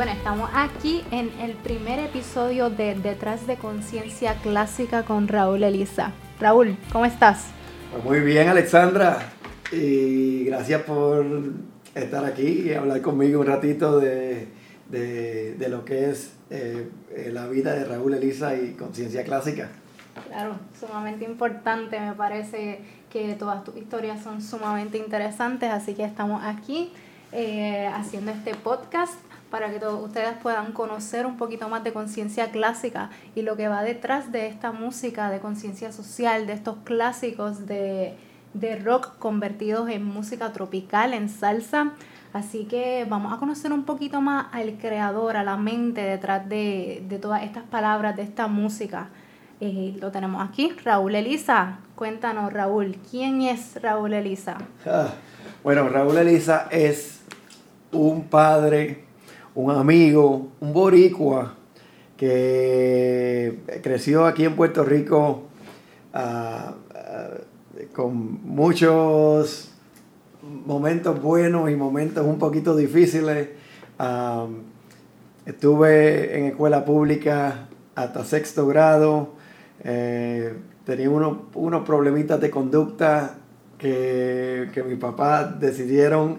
Bueno, estamos aquí en el primer episodio de Detrás de Conciencia Clásica con Raúl Elisa. Raúl, ¿cómo estás? Pues muy bien, Alexandra. Y gracias por estar aquí y hablar conmigo un ratito de, lo que es eh, la vida de Raúl Elisa y Conciencia Clásica. Claro, sumamente importante, me parece que todas tus historias son sumamente interesantes, así que estamos aquí eh, haciendo este podcast para que todos ustedes puedan conocer un poquito más de conciencia clásica y lo que va detrás de esta música de conciencia social, de estos clásicos de, rock convertidos en música tropical, en salsa. Así que vamos a conocer un poquito más al creador, a la mente detrás de, todas estas palabras, de esta música. Eh, lo tenemos aquí, Raúl Elisa. Cuéntanos, Raúl, ¿quién es Raúl Elisa? Ah, bueno, Raúl Elisa es un padre un amigo, un boricua, que creció aquí en Puerto Rico ah, ah, con muchos momentos buenos y momentos un poquito difíciles. Ah, estuve en escuela pública hasta sexto grado. Eh, tenía unos, unos problemitas de conducta que, que mi papá decidieron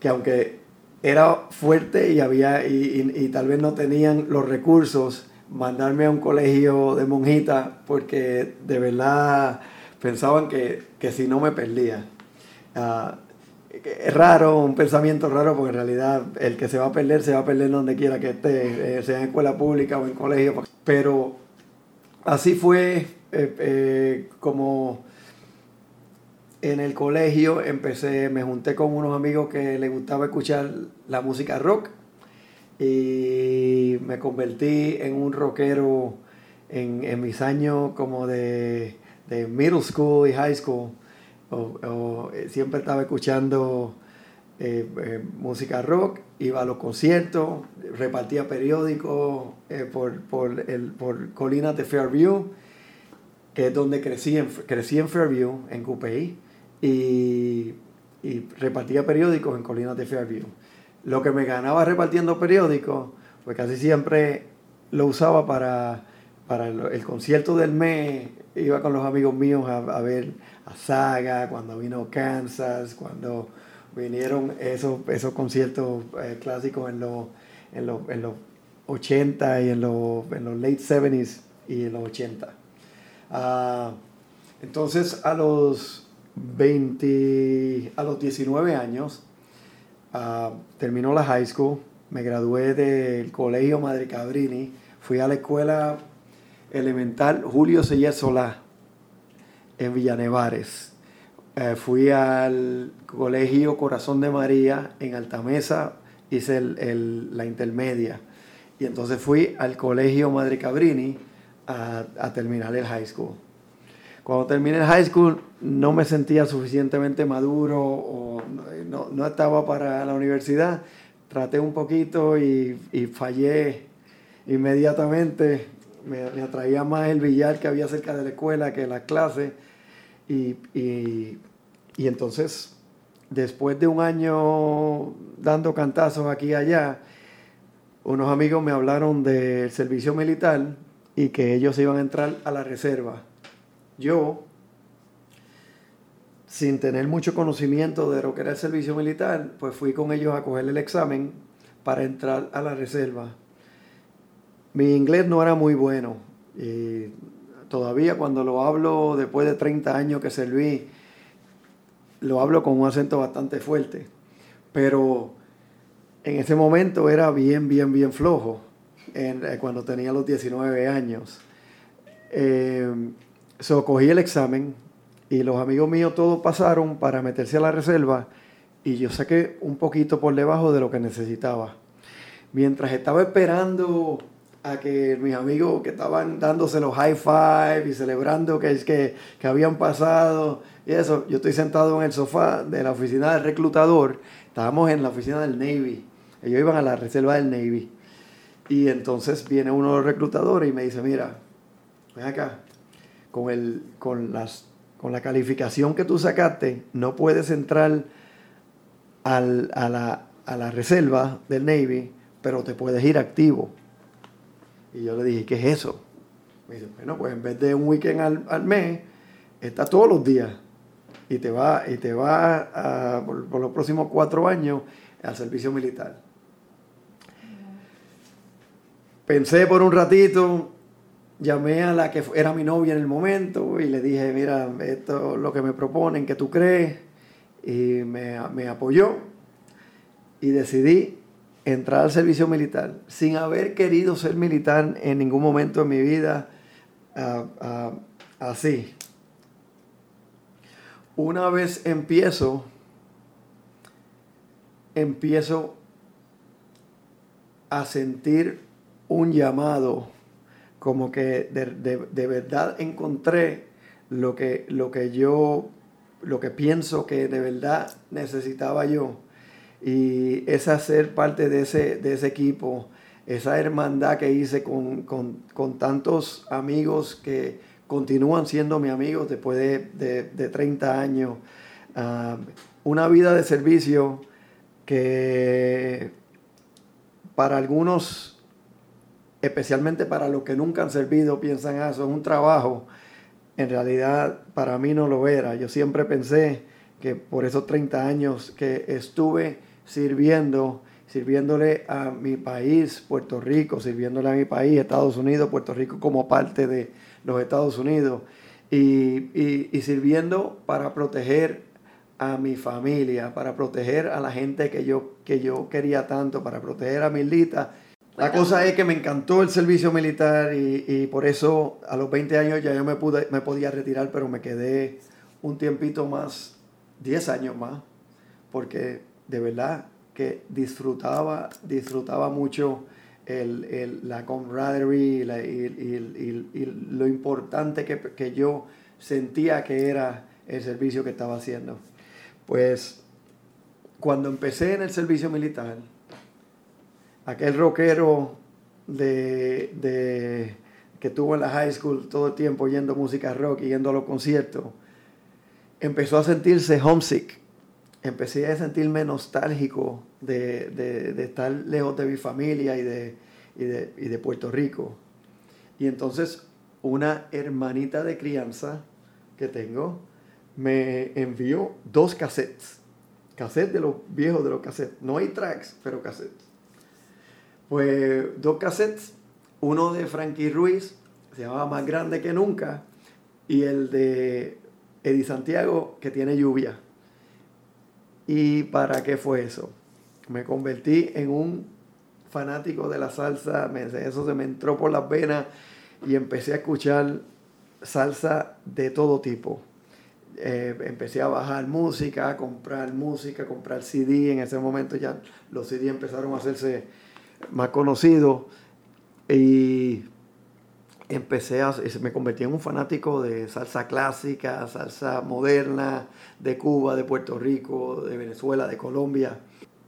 que aunque era fuerte y había y, tal vez no tenían los recursos mandarme a un colegio de monjitas porque de verdad pensaban que, si no me perdía. Ah, es raro, un pensamiento raro, porque en realidad el que se va a perder, se va a perder donde quiera que esté, eh, sea en escuela pública o en colegio. Pero así fue eh, eh, como en el colegio empecé, me junté con unos amigos que les gustaba escuchar la música rock y me convertí en un rockero en, mis años como de, middle school y high school. Eh, siempre estaba escuchando eh, eh, música rock, iba a los conciertos, repartía periódicos por, por, por Colinas de Fairview, que es donde crecí en, crecí en Fairview, en Coupey y, repartía periódicos en Colinas de Fairview. Lo que me ganaba repartiendo periódicos, pues casi siempre lo usaba para, para el, concierto del mes. Iba con los amigos míos a, ver a Saga, cuando vino Kansas, cuando vinieron esos, esos conciertos eh, clásicos en los, en, los, en los 80 y en los, en los late 70s y en los 80. Ah, entonces a los 20, a los 19 años, uh, terminó la high school, me gradué del colegio Madre Cabrini, fui a la escuela elemental Julio Sellé Solá en Villanevares. Eh, fui al colegio Corazón de María en Altamesa, hice la intermedia. Y entonces fui al colegio Madre Cabrini a, a terminar el high school. Cuando terminé el high school no me sentía suficientemente maduro o no, estaba para la universidad. Traté un poquito y, fallé inmediatamente. Me, atraía más el billar que había cerca de la escuela que las clases. Y, y, entonces, después de un año dando cantazos aquí y allá, unos amigos me hablaron del servicio militar y que ellos iban a entrar a la reserva yo, sin tener mucho conocimiento de lo que era el servicio militar, pues fui con ellos a coger el examen para entrar a la reserva. Mi inglés no era muy bueno y todavía cuando lo hablo después de 30 años que serví, lo hablo con un acento bastante fuerte. Pero en ese momento era bien, bien, bien flojo, eh, cuando tenía los 19 años. Eh, So, cogí el examen y los amigos míos todos pasaron para meterse a la reserva y yo saqué un poquito por debajo de lo que necesitaba. Mientras estaba esperando a que mis amigos que estaban dándose los high five y celebrando que, que, que habían pasado y eso, yo estoy sentado en el sofá de la oficina del reclutador, estábamos en la oficina del Navy, ellos iban a la reserva del Navy. Y entonces viene uno de los reclutadores y me dice, mira, ven acá, con, el, con, las, con la calificación que tú sacaste, no puedes entrar al, a, la, a la reserva del Navy pero te puedes ir activo. Y yo le dije, ¿qué es eso? Me dice, bueno, pues en vez de un weekend al, mes, está todos los días. Y te va, y te va por, los próximos cuatro años al servicio militar. Pensé por un ratito, llamé a la que era mi novia en el momento y le dije, mira, esto es lo que me proponen, que tú crees. Y me, me apoyó y decidí entrar al servicio militar sin haber querido ser militar en ningún momento de mi vida así. Una vez empiezo, empiezo a sentir un llamado, como que de, verdad encontré lo que, lo que yo, lo que pienso que de verdad necesitaba yo. Y es hacer parte de ese, de ese equipo, esa hermandad que hice con, tantos amigos que continúan siendo mis amigos después de, 30 años. Ah, una vida de servicio que para algunos, especialmente para los que nunca han servido, piensan, ah, eso es un trabajo. En realidad para mí no lo era. Yo siempre pensé que por esos 30 años que estuve sirviendo, sirviéndole a mi país, Puerto Rico, sirviéndole a mi país, Estados Unidos, Puerto Rico como parte de los Estados Unidos, y, sirviendo para proteger a mi familia, para proteger a la gente que yo, que yo quería tanto, para proteger a Milita. La cosa es que me encantó el servicio militar y, por eso a los 20 años ya yo me, pude, me podía retirar, pero me quedé un tiempito más, 10 años más, porque de verdad que disfrutaba, disfrutaba mucho el, la camaraderie y, lo importante que, yo sentía que era el servicio que estaba haciendo. Pues cuando empecé en el servicio militar, aquel rockero de, que tuvo en la high school todo el tiempo yendo música rock y yendo a los conciertos, empezó a sentirse homesick. Empecé a sentirme nostálgico de, estar lejos de mi familia y de, de, Puerto Rico. Y entonces una hermanita de crianza que tengo me envió dos cassettes. Cassettes de los viejos de los cassettes. No hay tracks, pero cassettes. Pues dos cassettes. Uno de Frankie Ruiz, se llamaba Más Grande que Nunca. Y el de Eddie Santiago, que tiene lluvia. ¿Y para qué fue eso? me convertí en un fanático de la salsa, eso se me entró por las venas y empecé a escuchar salsa de todo tipo. Eh, empecé a bajar música, a comprar música, a comprar CD. En ese momento ya los CD empezaron a hacerse más conocidos y empecé a, me convertí en un fanático de salsa clásica, salsa moderna, de Cuba, de Puerto Rico, de Venezuela, de Colombia.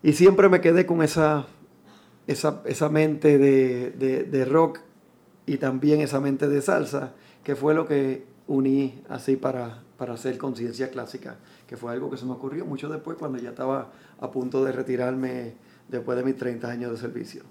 Y siempre me quedé con esa, esa, mente de, rock y también esa mente de salsa, que fue lo que uní así para, para hacer conciencia clásica, que fue algo que se me ocurrió mucho después cuando ya estaba a punto de retirarme después de mis 30 años de servicio.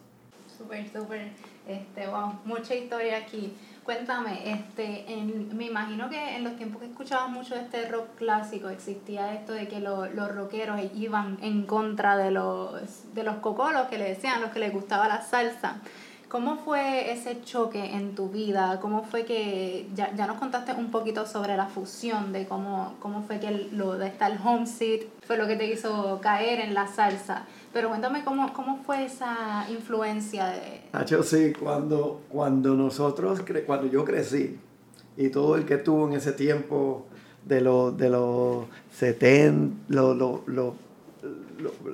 Súper, súper, este, wow, mucha historia aquí. Cuéntame, este, me imagino que en los tiempos que escuchabas mucho de este rock clásico existía esto de que los rockeros iban en contra de los, de los cocolos que le decían, los que les gustaba la salsa. ¿Cómo fue ese choque en tu vida? ¿Cómo fue que, ya, ya nos contaste un poquito sobre la fusión de cómo, cómo fue que lo de estar homesick fue lo que te hizo caer en la salsa? Pero cuéntame cómo, cómo fue esa influencia de... Nacho, sí, cuando, cuando nosotros, cuando yo crecí y todo el que tuvo en ese tiempo de los de los 70, lo, lo,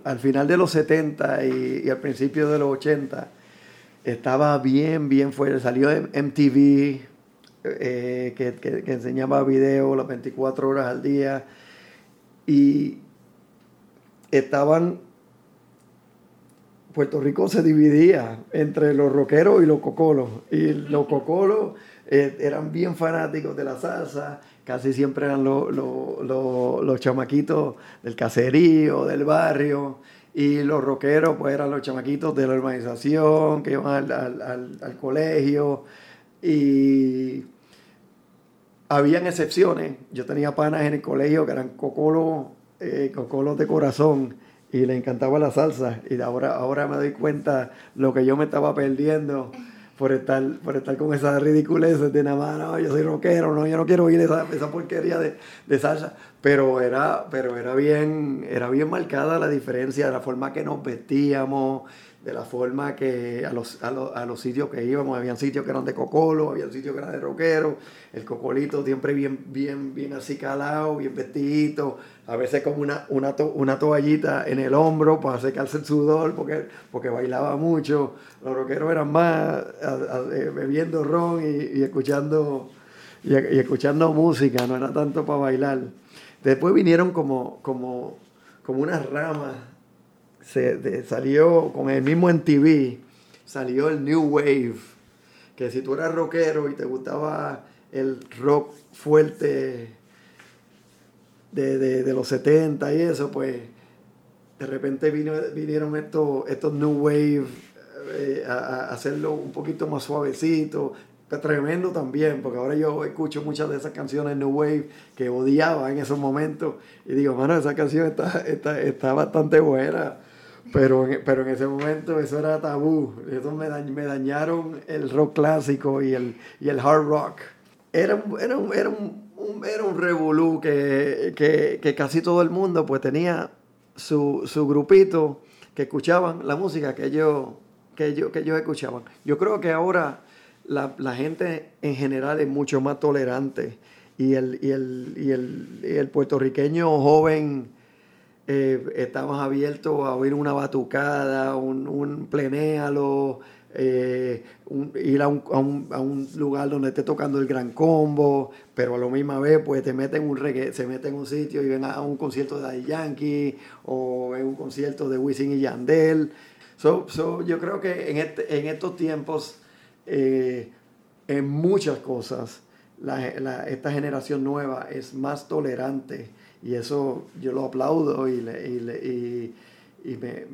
al final de los 70 y, y al principio de los 80, estaba bien, bien fuerte. Salió MTV, eh, que, que, enseñaba video las 24 horas al día. Y estaban. Puerto Rico se dividía entre los rockeros y los cocolos. Y los cocolos eh, eran bien fanáticos de la salsa. Casi siempre eran los, los chamaquitos del caserío, del barrio Y los rockeros, pues eran los chamaquitos de la urbanización que iban al, colegio. Y habían excepciones. Yo tenía panas en el colegio que eran cocolos, eh, cocolos de corazón y le encantaba la salsa. Y ahora, ahora me doy cuenta lo que yo me estaba perdiendo por estar, por estar con esa ridiculez de nada más, yo soy rockero, no, yo no quiero oír esa, esa porquería de, de, salsa. Pero era, pero era bien, era bien marcada la diferencia la forma que nos vestíamos, de la forma que a los, a, los, a los sitios que íbamos, habían sitios que eran de cocolo, había sitios que eran de rockero, el cocolito siempre bien, bien, bien así calado, bien vestidito, a veces con una, una, una toallita en el hombro para secarse el sudor, porque, porque bailaba mucho, los rockeros eran más eh, bebiendo ron y, escuchando, y, escuchando música, no era tanto para bailar. Después vinieron como, como, como unas ramas se salió con el mismo en TV, salió el New Wave, que si tú eras rockero y te gustaba el rock fuerte de, los 70 y eso, pues de repente vinieron estos, estos New Wave eh, a, hacerlo un poquito más suavecito, tremendo también, porque ahora yo escucho muchas de esas canciones New Wave que odiaba en esos momentos y digo, mano, esa canción está, está, está bastante buena. Pero pero en ese momento eso era tabú. Eso me, me dañaron el rock clásico y el, y el hard rock. Era, era, un, era un, era un revolú que, que, que, casi todo el mundo pues tenía su, su grupito que escuchaban la música que ellos, que, ellos, que ellos escuchaban. Yo creo que ahora la, la gente en general es mucho más tolerante y el, y el, y el, y el puertorriqueño joven eh, estamos abiertos a oír una batucada, un, un plenéalo, eh, ir a un, a, a un, lugar donde esté tocando el gran combo, pero a la misma vez pues te meten un reggae, se mete en un sitio y ven a un concierto de Daddy Yankee o en un concierto de Wisin y Yandel. So, yo creo que en, este, en estos tiempos, eh, en muchas cosas, esta generación nueva es más tolerante y eso yo lo aplaudo y, y, y, me,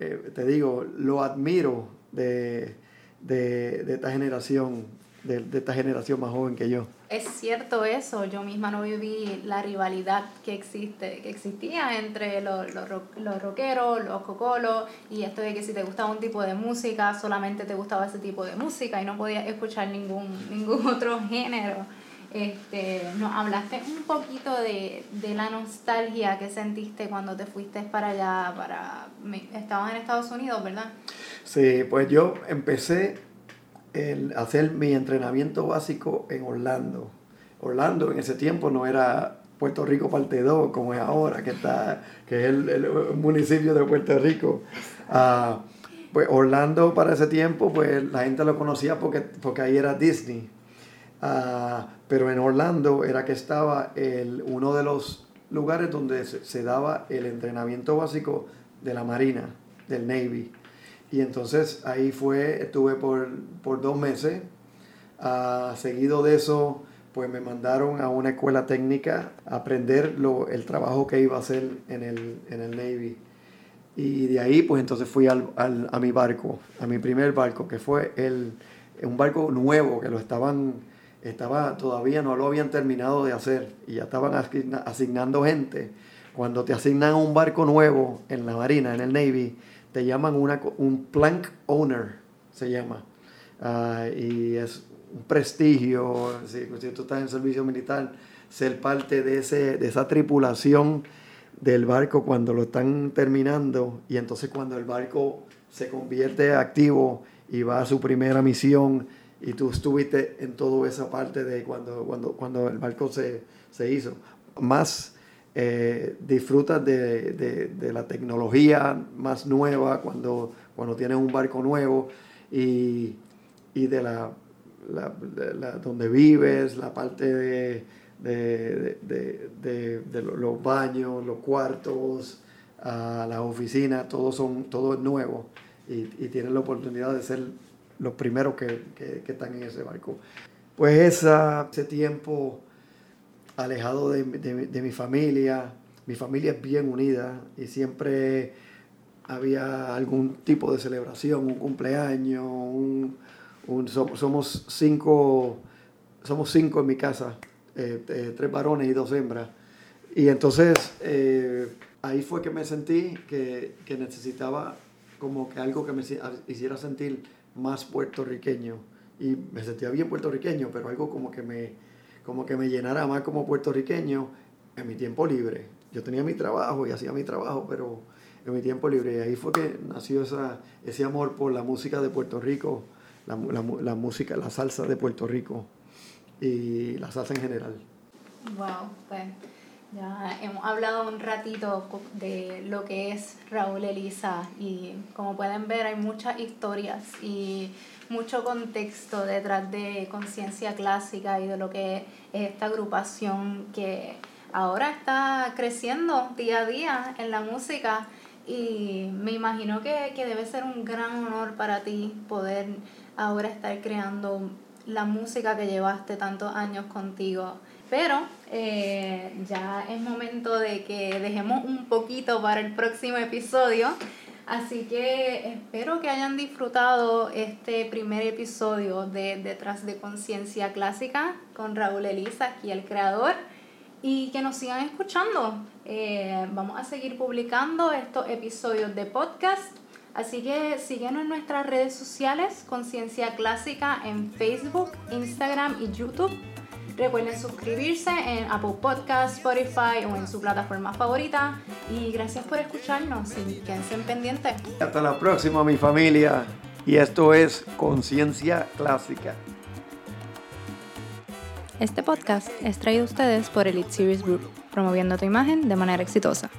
eh, te digo, lo admiro de, de, de esta generación, de, de, esta generación más joven que yo. Es cierto eso, yo misma no viví la rivalidad que existe, que existía entre los, los, los rockeros, los cocolos, y esto de que si te gustaba un tipo de música, solamente te gustaba ese tipo de música y no podías escuchar ningún, ningún otro género. Este, nos hablaste un poquito de, de, la nostalgia que sentiste cuando te fuiste para allá, para estabas en Estados Unidos, ¿verdad? Sí, pues yo empecé a hacer mi entrenamiento básico en Orlando. Orlando en ese tiempo no era Puerto Rico parte 2 como es ahora, que, está, que es el, el municipio de Puerto Rico. Uh, pues Orlando para ese tiempo, pues la gente lo conocía porque, porque ahí era Disney. Uh, pero en Orlando era que estaba el, uno de los lugares donde se, daba el entrenamiento básico de la Marina, del Navy. Y entonces ahí fue, estuve por, por dos meses. Uh, seguido de eso, pues me mandaron a una escuela técnica a aprender lo, el trabajo que iba a hacer en el, en el Navy. Y de ahí, pues entonces fui al, al, a mi barco, a mi primer barco, que fue el, un barco nuevo que lo estaban estaba, todavía no lo habían terminado de hacer y ya estaban asignando gente. Cuando te asignan un barco nuevo en la Marina, en el Navy, te llaman un plank owner, se llama. Uh, y es un prestigio, si, si, tú estás en servicio militar, ser parte de, ese, de esa tripulación del barco cuando lo están terminando y entonces cuando el barco se convierte activo y va a su primera misión y tú estuviste en toda esa parte de cuando, cuando, cuando el barco se, se hizo. Más eh, disfrutas de, de, de, la tecnología más nueva cuando, cuando tienes un barco nuevo y, y de la, la, la, donde vives, la parte de, de los baños, los cuartos, uh, las oficinas, todo, son, todo es nuevo y, y tienes la oportunidad de ser los primeros que, que, que están en ese barco. Pues esa, ese tiempo alejado de, de, mi familia, mi familia es bien unida y siempre había algún tipo de celebración, un cumpleaños, un, somos, cinco, somos cinco en mi casa, eh, eh, tres varones y dos hembras. Y entonces eh, ahí fue que me sentí que, que, necesitaba como que algo que me hiciera sentir más puertorriqueño. Y me sentía bien puertorriqueño, pero algo como que me, como que me llenara más como puertorriqueño en mi tiempo libre. Yo tenía mi trabajo y hacía mi trabajo, pero en mi tiempo libre. Y ahí fue que nació esa, ese amor por la música de Puerto Rico, la, la, música, la salsa de Puerto Rico y la salsa en general. Wow, pues ya hemos hablado un ratito de lo que es Raúl Elisa y como pueden ver hay muchas historias y mucho contexto detrás de conciencia clásica y de lo que es esta agrupación que ahora está creciendo día a día en la música y me imagino que, que debe ser un gran honor para ti poder ahora estar creando la música que llevaste tantos años contigo pero eh, ya es momento de que dejemos un poquito para el próximo episodio. Así que espero que hayan disfrutado este primer episodio de Detrás de Conciencia Clásica con Raúl Elisa, aquí el creador, y que nos sigan escuchando. Eh, vamos a seguir publicando estos episodios de podcast. Así que síguenos en nuestras redes sociales, Conciencia Clásica en Facebook, Instagram y YouTube. Recuerden suscribirse en Apple Podcast, Spotify o en su plataforma favorita. Y gracias por escucharnos y quédense pendientes. Hasta la próxima, mi familia. Y esto es Conciencia Clásica. Este podcast es traído a ustedes por Elite Series Group, promoviendo tu imagen de manera exitosa.